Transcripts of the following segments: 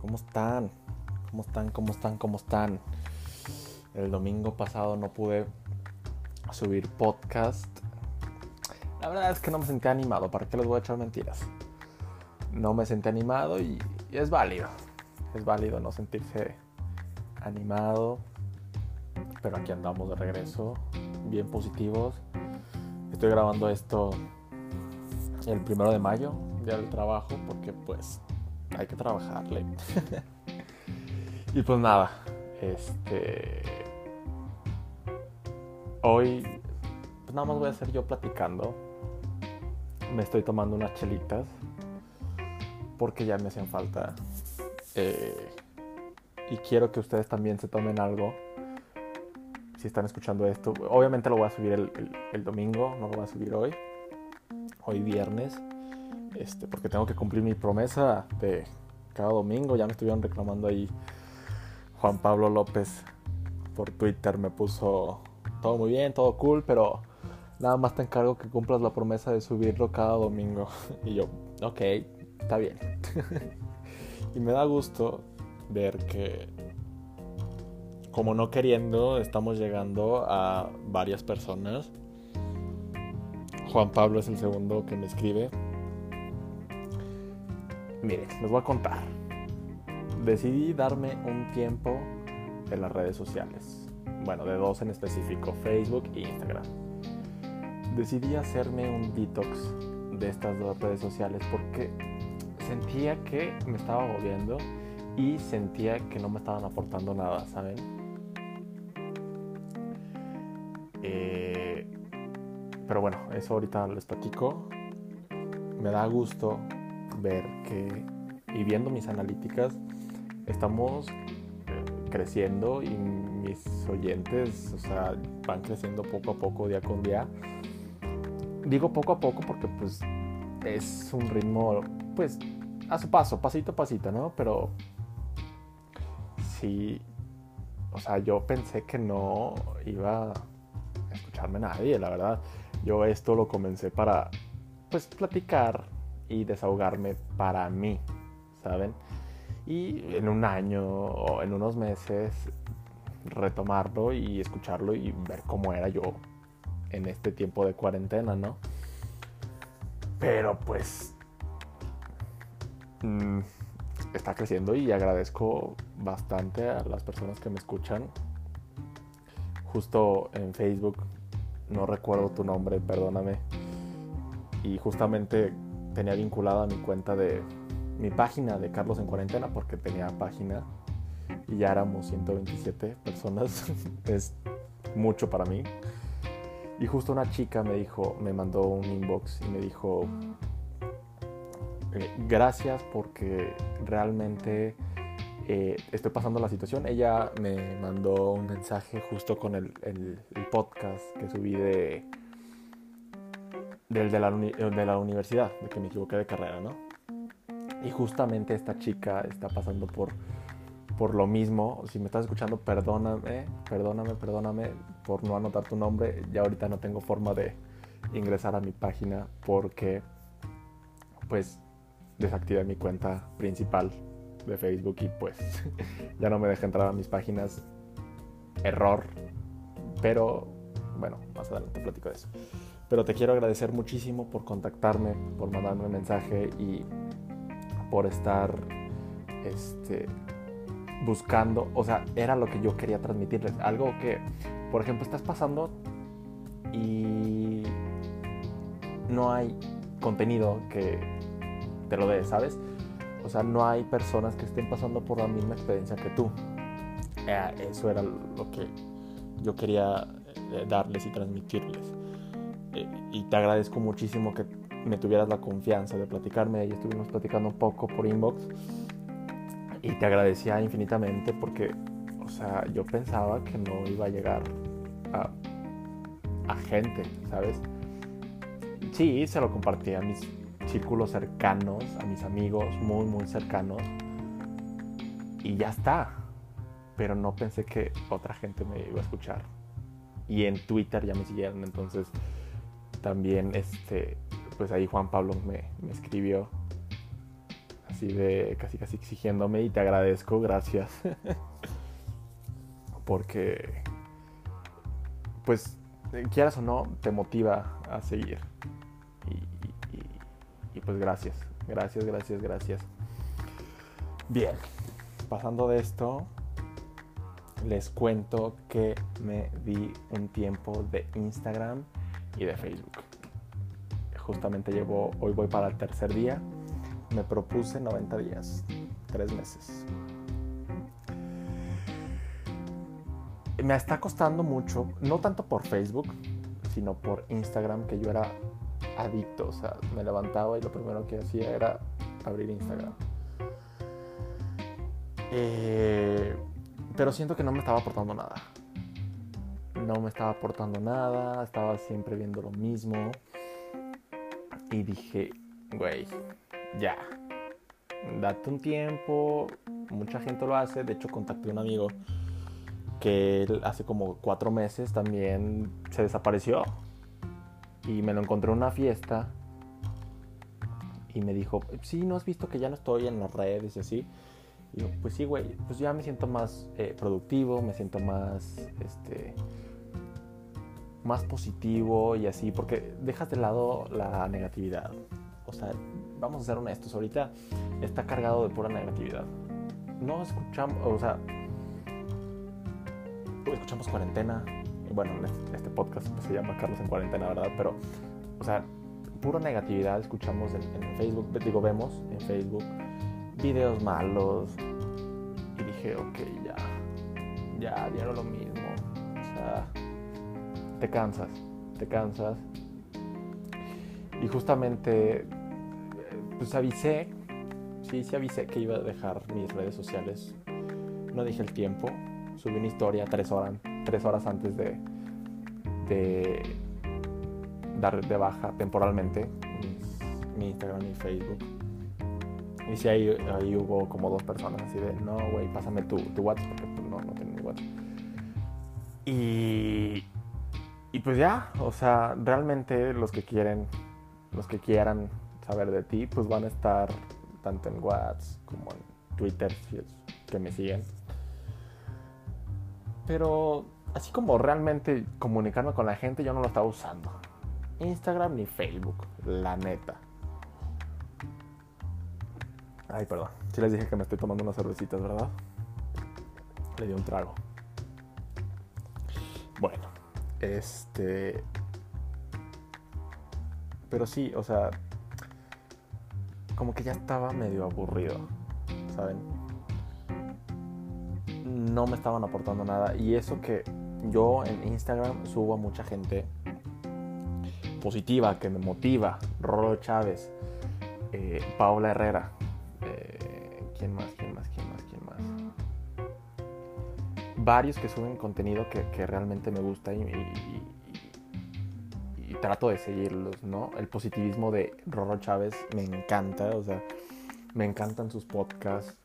¿cómo están? ¿Cómo están? ¿Cómo están? ¿Cómo están? El domingo pasado no pude subir podcast. La verdad es que no me sentí animado, ¿para qué les voy a echar mentiras? No me sentí animado y, y es válido. Es válido no sentirse animado. Pero aquí andamos de regreso, bien positivos. Estoy grabando esto el primero de mayo, día del trabajo, porque pues hay que trabajarle. y pues nada, este. Hoy, pues nada más voy a hacer yo platicando. Me estoy tomando unas chelitas porque ya me hacían falta. Eh, y quiero que ustedes también se tomen algo. Si están escuchando esto, obviamente lo voy a subir el, el domingo, no lo voy a subir hoy. Hoy viernes este, porque tengo que cumplir mi promesa de cada domingo. Ya me estuvieron reclamando ahí Juan Pablo López por Twitter. Me puso todo muy bien, todo cool, pero nada más te encargo que cumplas la promesa de subirlo cada domingo. Y yo, ok, está bien. y me da gusto ver que, como no queriendo, estamos llegando a varias personas. Juan Pablo es el segundo que me escribe Miren, les voy a contar. Decidí darme un tiempo en las redes sociales. Bueno, de dos en específico, Facebook e Instagram. Decidí hacerme un detox de estas dos redes sociales porque sentía que me estaba agobiando y sentía que no me estaban aportando nada, ¿saben? Eh, pero bueno, eso ahorita les platico. Me da gusto ver que, y viendo mis analíticas, estamos eh, creciendo y mis oyentes, o sea, van creciendo poco a poco, día con día. Digo poco a poco porque pues es un ritmo, pues, a su paso, pasito a pasito, ¿no? Pero sí, o sea, yo pensé que no iba a escucharme nadie, la verdad. Yo esto lo comencé para, pues, platicar y desahogarme para mí, ¿saben? Y en un año o en unos meses retomarlo y escucharlo y ver cómo era yo en este tiempo de cuarentena, ¿no? Pero pues mmm, está creciendo y agradezco bastante a las personas que me escuchan. Justo en Facebook, no recuerdo tu nombre, perdóname. Y justamente tenía vinculada mi cuenta de mi página de Carlos en cuarentena porque tenía página y ya éramos 127 personas. es mucho para mí. Y justo una chica me dijo, me mandó un inbox y me dijo, eh, gracias porque realmente eh, estoy pasando la situación. Ella me mandó un mensaje justo con el, podcast que subí de del de la, de la universidad, de que me equivoqué de carrera, ¿no? Y justamente esta chica está pasando por, por lo mismo. Si me estás escuchando, perdóname, perdóname, perdóname por no anotar tu nombre. Ya ahorita no tengo forma de ingresar a mi página porque pues desactivé mi cuenta principal de Facebook y pues ya no me deja entrar a mis páginas. Error. Pero bueno, más adelante platico de eso. Pero te quiero agradecer muchísimo por contactarme, por mandarme un mensaje y por estar este, buscando, o sea, era lo que yo quería transmitirles. Algo que, por ejemplo, estás pasando y no hay contenido que te lo dé, ¿sabes? O sea, no hay personas que estén pasando por la misma experiencia que tú. Eh, eso era lo que yo quería eh, darles y transmitirles y te agradezco muchísimo que me tuvieras la confianza de platicarme y estuvimos platicando un poco por inbox y te agradecía infinitamente porque, o sea, yo pensaba que no iba a llegar a, a gente, ¿sabes? Sí, se lo compartí a mis círculos cercanos, a mis amigos muy, muy cercanos y ya está. Pero no pensé que otra gente me iba a escuchar. Y en Twitter ya me siguieron, entonces también este pues ahí Juan Pablo me, me escribió así de casi casi exigiéndome y te agradezco, gracias. Porque, pues, quieras o no, te motiva a seguir. Y, y pues gracias, gracias, gracias, gracias. Bien, pasando de esto, les cuento que me di un tiempo de Instagram y de Facebook. Justamente llevo, hoy voy para el tercer día. Me propuse 90 días, 3 meses. Me está costando mucho, no tanto por Facebook, sino por Instagram, que yo era adicto. O sea, me levantaba y lo primero que hacía era abrir Instagram. Eh, pero siento que no me estaba aportando nada. No me estaba aportando nada, estaba siempre viendo lo mismo. Y dije, güey, ya, date un tiempo. Mucha gente lo hace. De hecho, contacté a un amigo que hace como cuatro meses también se desapareció. Y me lo encontré en una fiesta. Y me dijo, sí, ¿no has visto que ya no estoy en las redes y así? Y yo, pues sí, güey, pues ya me siento más eh, productivo, me siento más, este, más positivo y así, porque dejas de lado la negatividad. O sea, vamos a ser honestos, ahorita está cargado de pura negatividad. No escuchamos, o sea, escuchamos cuarentena. Bueno, este, este podcast pues, se llama Carlos en cuarentena, ¿verdad? Pero, o sea, pura negatividad escuchamos en, Facebook, digo, vemos en Facebook videos malos. Y dije, ok, ya, ya, ya lo mismo. O sea, te cansas, te cansas. Y justamente, pues avisé, sí, sí avisé que iba a dejar mis redes sociales. No dije el tiempo, subí una historia tres horas, tres horas antes de, de dar de baja temporalmente mi Instagram y Facebook y ahí, ahí hubo como dos personas así de, no, güey, pásame tu, tu WhatsApp, porque pues, no, no tengo mi WhatsApp. Y, y pues ya, o sea, realmente los que quieren, los que quieran saber de ti, pues van a estar tanto en WhatsApp como en Twitter, si es que me siguen. Pero así como realmente comunicarme con la gente, yo no lo estaba usando. Instagram ni Facebook, la neta. Ay, perdón. Sí les dije que me estoy tomando unas cervecitas, ¿verdad? Le di un trago. Bueno, este... Pero sí, o sea... Como que ya estaba medio aburrido, ¿saben? No me estaban aportando nada. Y eso que yo en Instagram subo a mucha gente positiva, que me motiva. Rolo Chávez, eh, Paola Herrera, ¿Quién más? ¿Quién más? ¿Quién más? ¿Quién más? Varios que suben contenido que, que realmente me gusta y, trato de seguirlos, ¿no? El positivismo de Roro Chávez me encanta, o sea, me encantan sus podcasts.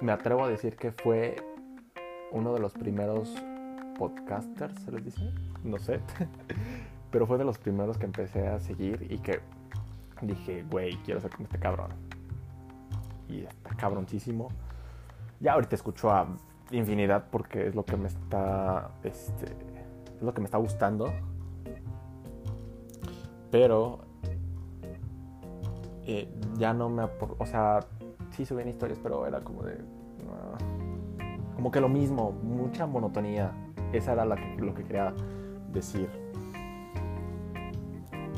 Me atrevo a decir que fue uno de los primeros podcasters, ¿se les dice? No sé. Pero fue de los primeros que empecé a seguir y que dije, güey, quiero ser como este cabrón y está cabroncísimo. Ya ahorita escucho a infinidad porque es lo que me está, este, es lo que me está gustando. Pero eh, ya no me, o sea, sí subían historias, pero era como de, como que lo mismo, mucha monotonía. Esa era la que, lo que quería decir.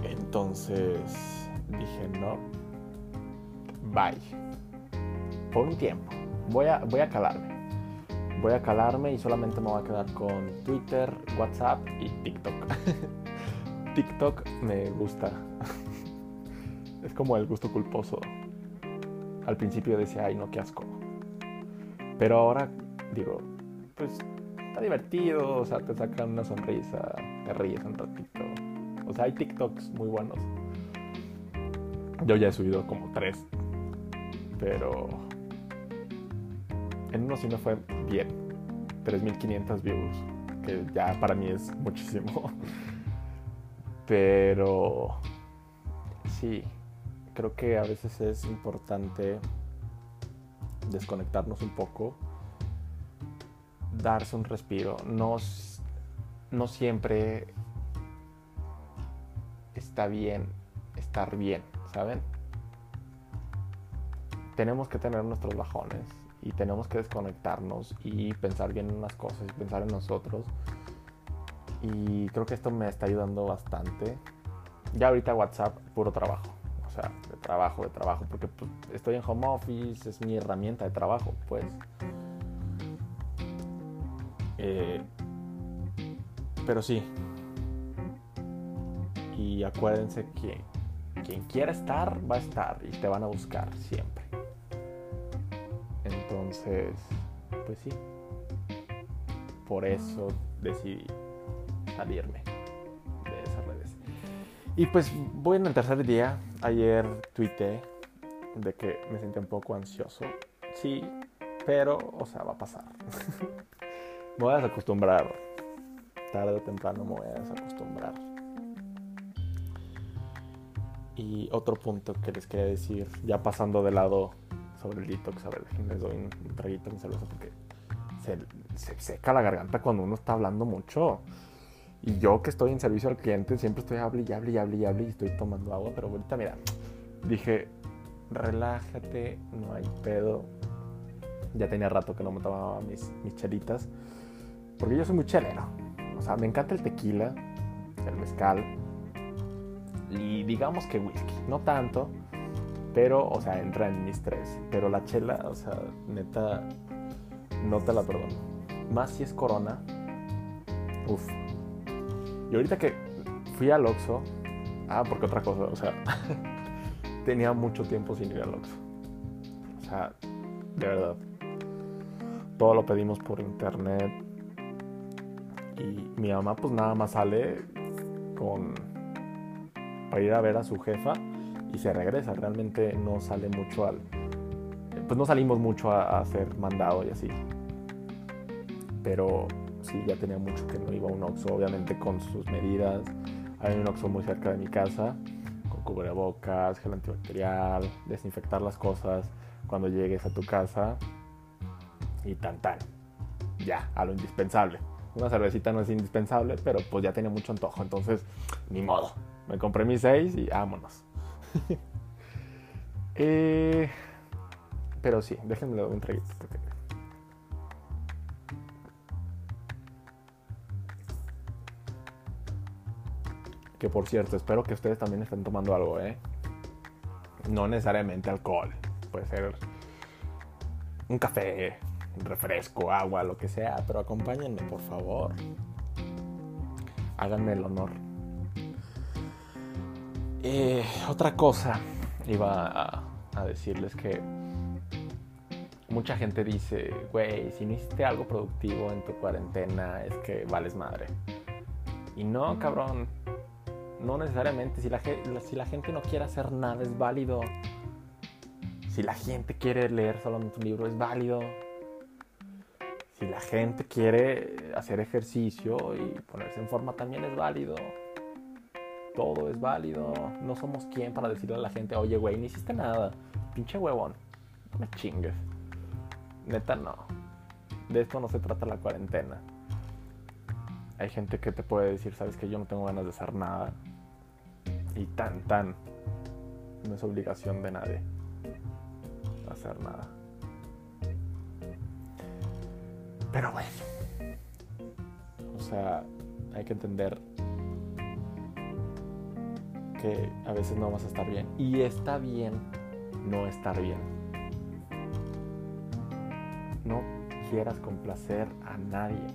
Entonces dije, no, bye por un tiempo. Voy a, voy a calarme. Voy a calarme y solamente me voy a quedar con Twitter, WhatsApp y TikTok. TikTok me gusta. es como el gusto culposo. Al principio decía, ay no, qué asco. Pero ahora digo, pues está divertido, o sea, te sacan una sonrisa, te ríes un ratito. O sea, hay TikToks muy buenos. Yo ya he subido como tres, pero en uno sí me fue bien. 3.500 views, que ya para mí es muchísimo. Pero sí, creo que a veces es importante desconectarnos un poco, darse un respiro. No, no siempre está bien estar bien, ¿saben? Tenemos que tener nuestros bajones y tenemos que desconectarnos y pensar bien en las cosas y pensar en nosotros. Y creo que esto me está ayudando bastante. Ya ahorita WhatsApp, puro trabajo. O sea, de trabajo, de trabajo. Porque pues, estoy en home office, es mi herramienta de trabajo, pues. Eh, pero sí. Y acuérdense que quien quiera estar, va a estar y te van a buscar siempre. Entonces, pues sí. Por eso decidí salirme de esas redes. Y pues voy en el tercer día. Ayer tuiteé de que me sentía un poco ansioso. Sí, pero, o sea, va a pasar. me voy a desacostumbrar. Tarde o temprano me voy a desacostumbrar. Y otro punto que les quería decir, ya pasando de lado sobre el detox, a ver, les doy un, traguito de cerveza porque se, se, seca la garganta cuando uno está hablando mucho. Y yo que estoy en servicio al cliente, siempre estoy hable y hable y hable y hable y estoy tomando agua, pero ahorita mira, dije, relájate, no hay pedo. Ya tenía rato que no me tomaba mis, mis chelitas, porque yo soy muy chelero. O sea, me encanta el tequila, el mezcal, y digamos que whisky, no tanto, pero, o sea, entra en mis tres. Pero la chela, o sea, neta, no te la perdono. Más si es corona. Uf. Y ahorita que fui al Oxxo, ah, porque otra cosa, o sea, tenía mucho tiempo sin ir al Oxxo. O sea, de verdad. Todo lo pedimos por internet. Y mi mamá pues nada más sale con para ir a ver a su jefa y se regresa. Realmente no sale mucho al... Pues no salimos mucho a, hacer mandado y así. Pero sí, ya tenía mucho que no iba a un Oxxo, obviamente con sus medidas. Hay un Oxxo muy cerca de mi casa, con cubrebocas, gel antibacterial, desinfectar las cosas cuando llegues a tu casa y tan tan. Ya, a lo indispensable. Una cervecita no es indispensable, pero pues ya tenía mucho antojo, entonces ni modo. Me compré mis seis y vámonos. Eh, pero sí, déjenme un traguito. Que por cierto, espero que ustedes también estén tomando algo, ¿eh? No necesariamente alcohol. Puede ser un café, un refresco, agua, lo que sea. Pero acompáñenme, por favor. Háganme el honor. Eh, otra cosa, iba a, decirles que mucha gente dice, güey, si no hiciste algo productivo en tu cuarentena es que vales madre. Y no, cabrón, no necesariamente. Si la, si la gente no quiere hacer nada es válido. Si la gente quiere leer solamente un libro es válido. Si la gente quiere hacer ejercicio y ponerse en forma también es válido todo es válido. No somos quien para decirle a la gente, oye, güey, no hiciste nada. Pinche huevón. No me chingues. Neta, no. De esto no se trata la cuarentena. Hay gente que te puede decir, sabes que yo no tengo ganas de hacer nada. Y tan, tan. No es obligación de nadie hacer nada. Pero bueno. O sea, hay que entender que a veces no vas a estar bien. Y está bien no estar bien. No quieras complacer a nadie.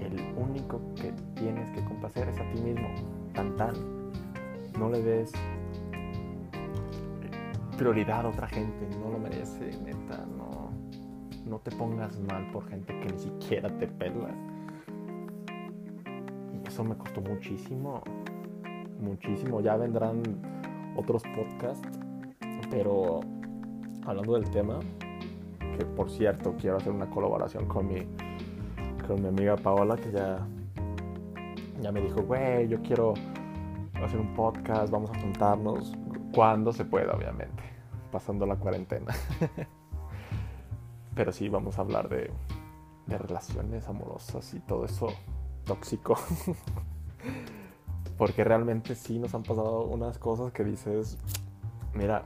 El único que tienes que complacer es a ti mismo. Tan tan. No le des prioridad a otra gente. No lo merece, neta. No, no te pongas mal por gente que ni siquiera te pela. Y eso me costó muchísimo muchísimo. Ya vendrán otros podcasts, pero hablando del tema, que por cierto quiero hacer una colaboración con mi, con mi amiga Paola, que ya, ya me dijo, güey, yo quiero hacer un podcast, vamos a juntarnos cuando se pueda, obviamente. pasando la cuarentena. Pero sí, vamos a hablar de, de relaciones amorosas y todo eso tóxico. Porque realmente sí nos han pasado unas cosas que dices, mira,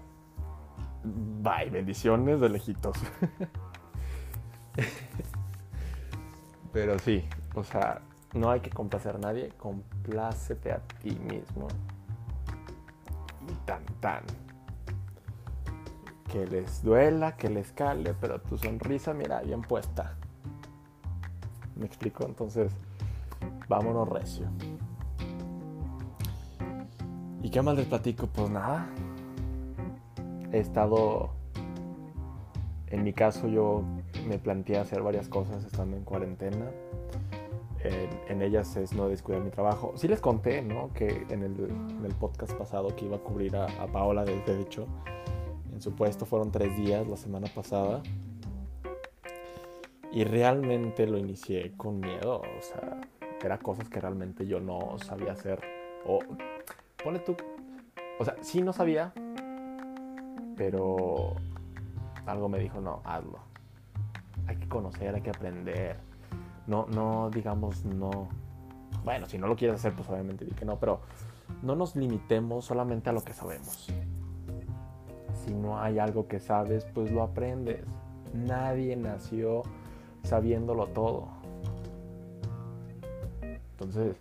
bye, bendiciones de lejitos. Pero sí, o sea, no hay que complacer a nadie, complácete a ti mismo. Y tan tan. Que les duela, que les cale, pero tu sonrisa, mira, bien puesta. ¿Me explico? Entonces, vámonos recio. ¿Y qué más les platico? Pues nada. He estado, en mi caso yo me planteé hacer varias cosas estando en cuarentena. En, ellas es no descuidar mi trabajo. Sí les conté, ¿no? Que en el, podcast pasado que iba a cubrir a, Paola del hecho, en su puesto fueron tres días la semana pasada. Y realmente lo inicié con miedo. O sea, era cosas que realmente yo no sabía hacer. O, pone tú. O sea, sí no sabía. Pero algo me dijo, no, hazlo hay que conocer, hay que aprender. No, no digamos no. Bueno, si no lo quieres hacer, pues obviamente di que no, pero no nos limitemos solamente a lo que sabemos. Si no hay algo que sabes, pues lo aprendes. Nadie nació sabiéndolo todo. Entonces,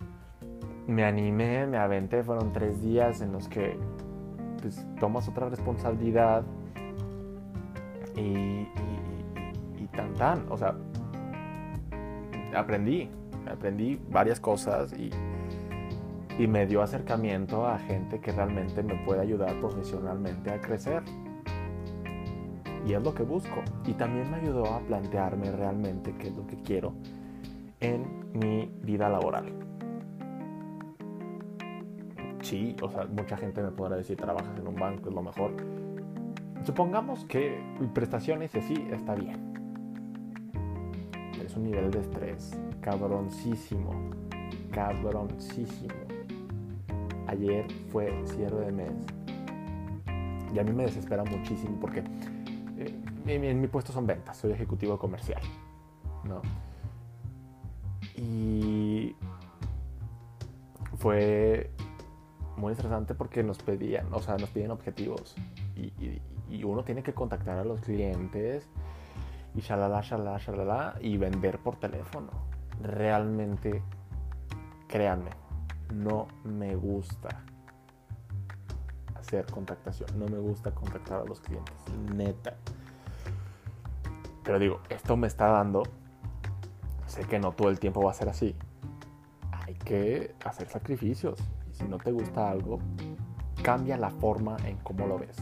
me animé, me aventé, fueron tres días en los que pues, tomas otra responsabilidad y tan tan. O sea, aprendí, aprendí varias cosas y, y me dio acercamiento a gente que realmente me puede ayudar profesionalmente a crecer. Y es lo que busco. Y también me ayudó a plantearme realmente qué es lo que quiero en mi vida laboral. Sí, o sea, mucha gente me podrá decir, trabajas en un banco, es lo mejor. Supongamos que prestaciones así está bien un nivel de estrés cabroncísimo, cabroncísimo. Ayer fue cierre de mes y a mí me desespera muchísimo porque eh, en, mi puesto son ventas, soy ejecutivo comercial, ¿no? Y fue muy estresante porque nos pedían, o sea, nos piden objetivos y, uno tiene que contactar a los clientes y shalala, shalala, shalala, y vender por teléfono. Realmente, créanme, no me gusta hacer contactación, no me gusta contactar a los clientes, neta. Pero digo, esto me está dando, sé que no todo el tiempo va a ser así. Hay que hacer sacrificios. Si no te gusta algo, cambia la forma en cómo lo ves.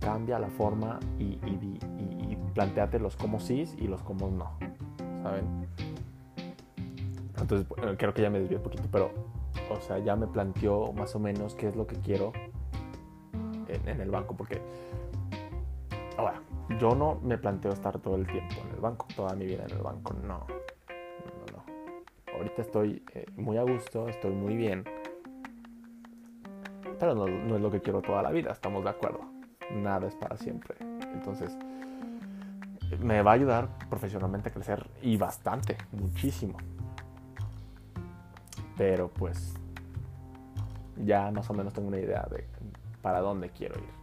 Cambia la forma y, planteate los como sí y los como no, ¿saben? Entonces, creo que ya me desvié un poquito, pero, o sea, ya me planteó más o menos qué es lo que quiero en, el banco, porque, ahora, yo no me planteo estar todo el tiempo en el banco, toda mi vida en el banco, no, no, no. Ahorita estoy eh, muy a gusto, estoy muy bien, pero no, es lo que quiero toda la vida, estamos de acuerdo. Nada es para siempre. Entonces, me va a ayudar profesionalmente a crecer y bastante, muchísimo. Pero pues ya más o menos tengo una idea de para dónde quiero ir.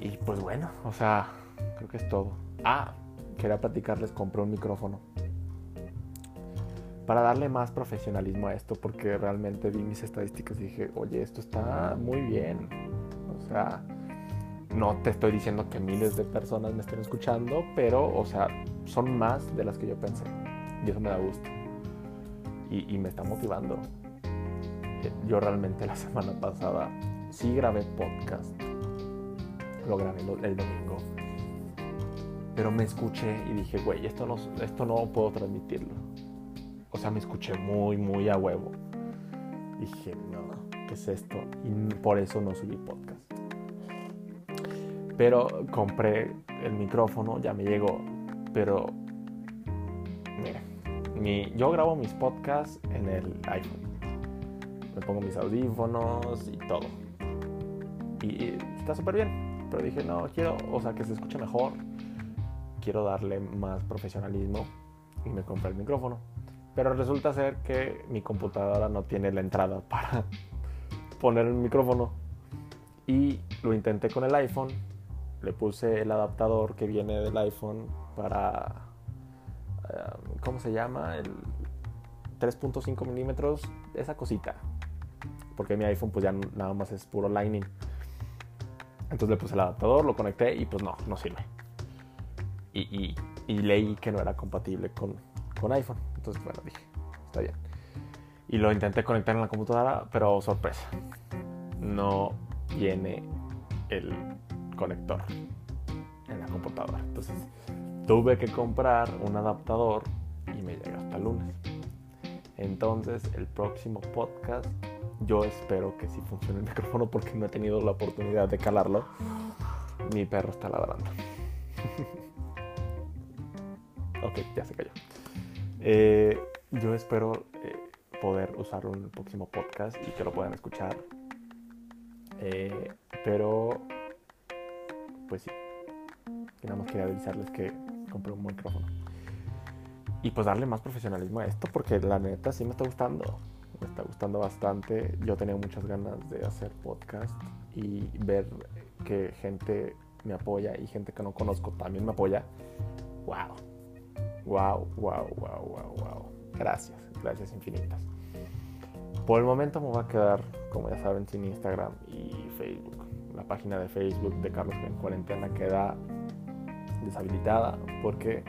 Y pues bueno, o sea, creo que es todo. Ah, quería platicarles, compré un micrófono. Para darle más profesionalismo a esto, porque realmente vi mis estadísticas y dije, oye, esto está muy bien. O sea, no te estoy diciendo que miles de personas me estén escuchando, pero, o sea, son más de las que yo pensé. Y eso me da gusto. Y, me está motivando. Eh, yo realmente la semana pasada sí grabé podcast. Lo grabé el domingo. Pero me escuché y dije, güey, esto no, esto no puedo transmitirlo. O sea, me escuché muy, muy a huevo. Dije, no, ¿qué es esto? Y por eso no subí podcast. Pero compré el micrófono, ya me llegó. Pero, mira, yo grabo mis podcasts en el iPhone. Me pongo mis audífonos y todo. y, está súper bien. Pero dije, no, quiero, o sea, que se escuche mejor. Quiero darle más profesionalismo y me compré el micrófono. Pero resulta ser que mi computadora no tiene la entrada para poner el micrófono. Y lo intenté con el iPhone. Le puse el adaptador que viene del iPhone para... Eh, ¿Cómo se llama? El 3.5 milímetros. Esa cosita. Porque mi iPhone pues ya nada más es puro Lightning. Entonces le puse el adaptador, lo conecté y pues no, no sirve. Y, leí que no era compatible con iPhone. Entonces, bueno, dije, está bien. Y lo intenté conectar en la computadora, pero sorpresa, no viene el conector en la computadora. Entonces, tuve que comprar un adaptador y me llega hasta el lunes. Entonces, el próximo podcast, yo espero que sí funcione el micrófono porque no he tenido la oportunidad de calarlo. Mi perro está ladrando. ok, ya se cayó. Eh, yo espero eh, poder usarlo en el próximo podcast y que lo puedan escuchar. Eh, pero, pues sí. Y nada más quería avisarles que compré un micrófono. Y pues darle más profesionalismo a esto porque la neta sí me está gustando. Me está gustando bastante. Yo tenía muchas ganas de hacer podcast y ver que gente me apoya y gente que no conozco también me apoya. ¡Wow! Wow, wow, wow, wow, wow. Gracias, gracias infinitas. Por el momento me voy a quedar, como ya saben, sin Instagram y Facebook. La página de Facebook de Carlos en cuarentena queda deshabilitada porque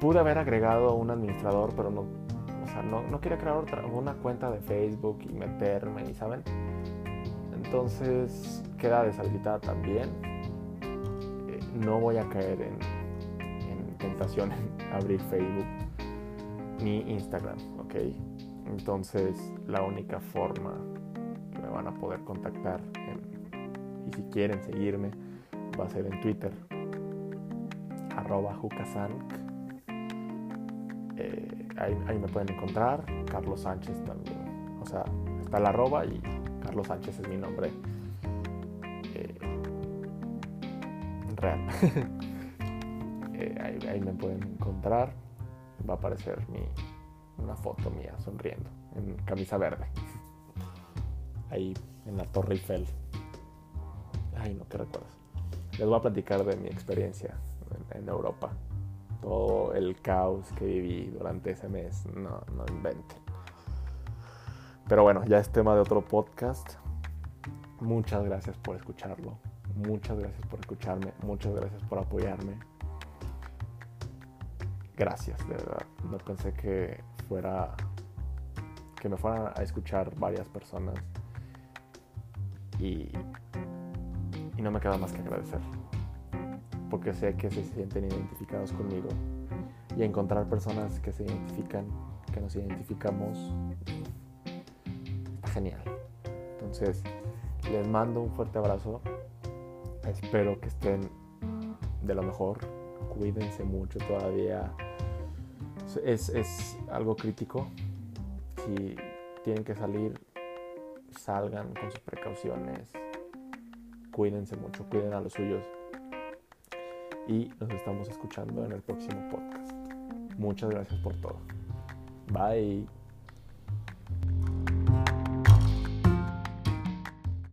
pude haber agregado un administrador, pero no, o sea, no, no quería crear otra, una cuenta de Facebook y meterme, y saben. Entonces queda deshabilitada también. Eh, no voy a caer en tentación en abrir Facebook ni Instagram, ¿ok? Entonces la única forma que me van a poder contactar y si quieren seguirme va a ser en Twitter. Arroba jucasank eh, ahí, me pueden encontrar. Carlos Sánchez también. O sea está la arroba y Carlos Sánchez es mi nombre eh, real Eh, ahí, me pueden encontrar. Va a aparecer mi, una foto mía sonriendo en camisa verde. Ahí en la Torre Eiffel. Ay, no, ¿qué recuerdas? Les voy a platicar de mi experiencia en, Europa. Todo el caos que viví durante ese mes. No, no inventen. Pero bueno, ya es tema de otro podcast. Muchas gracias por escucharlo. Muchas gracias por escucharme. Muchas gracias por apoyarme gracias, de verdad. No pensé que fuera que me fueran a escuchar varias personas y, y no me queda más que agradecer porque sé que se sienten identificados conmigo y encontrar personas que se identifican, que nos identificamos, está genial. Entonces, les mando un fuerte abrazo. Espero que estén de lo mejor. Cuídense mucho todavía es, es algo crítico. Si tienen que salir, salgan con sus precauciones. Cuídense mucho, cuiden a los suyos. Y nos estamos escuchando en el próximo podcast. Muchas gracias por todo. Bye.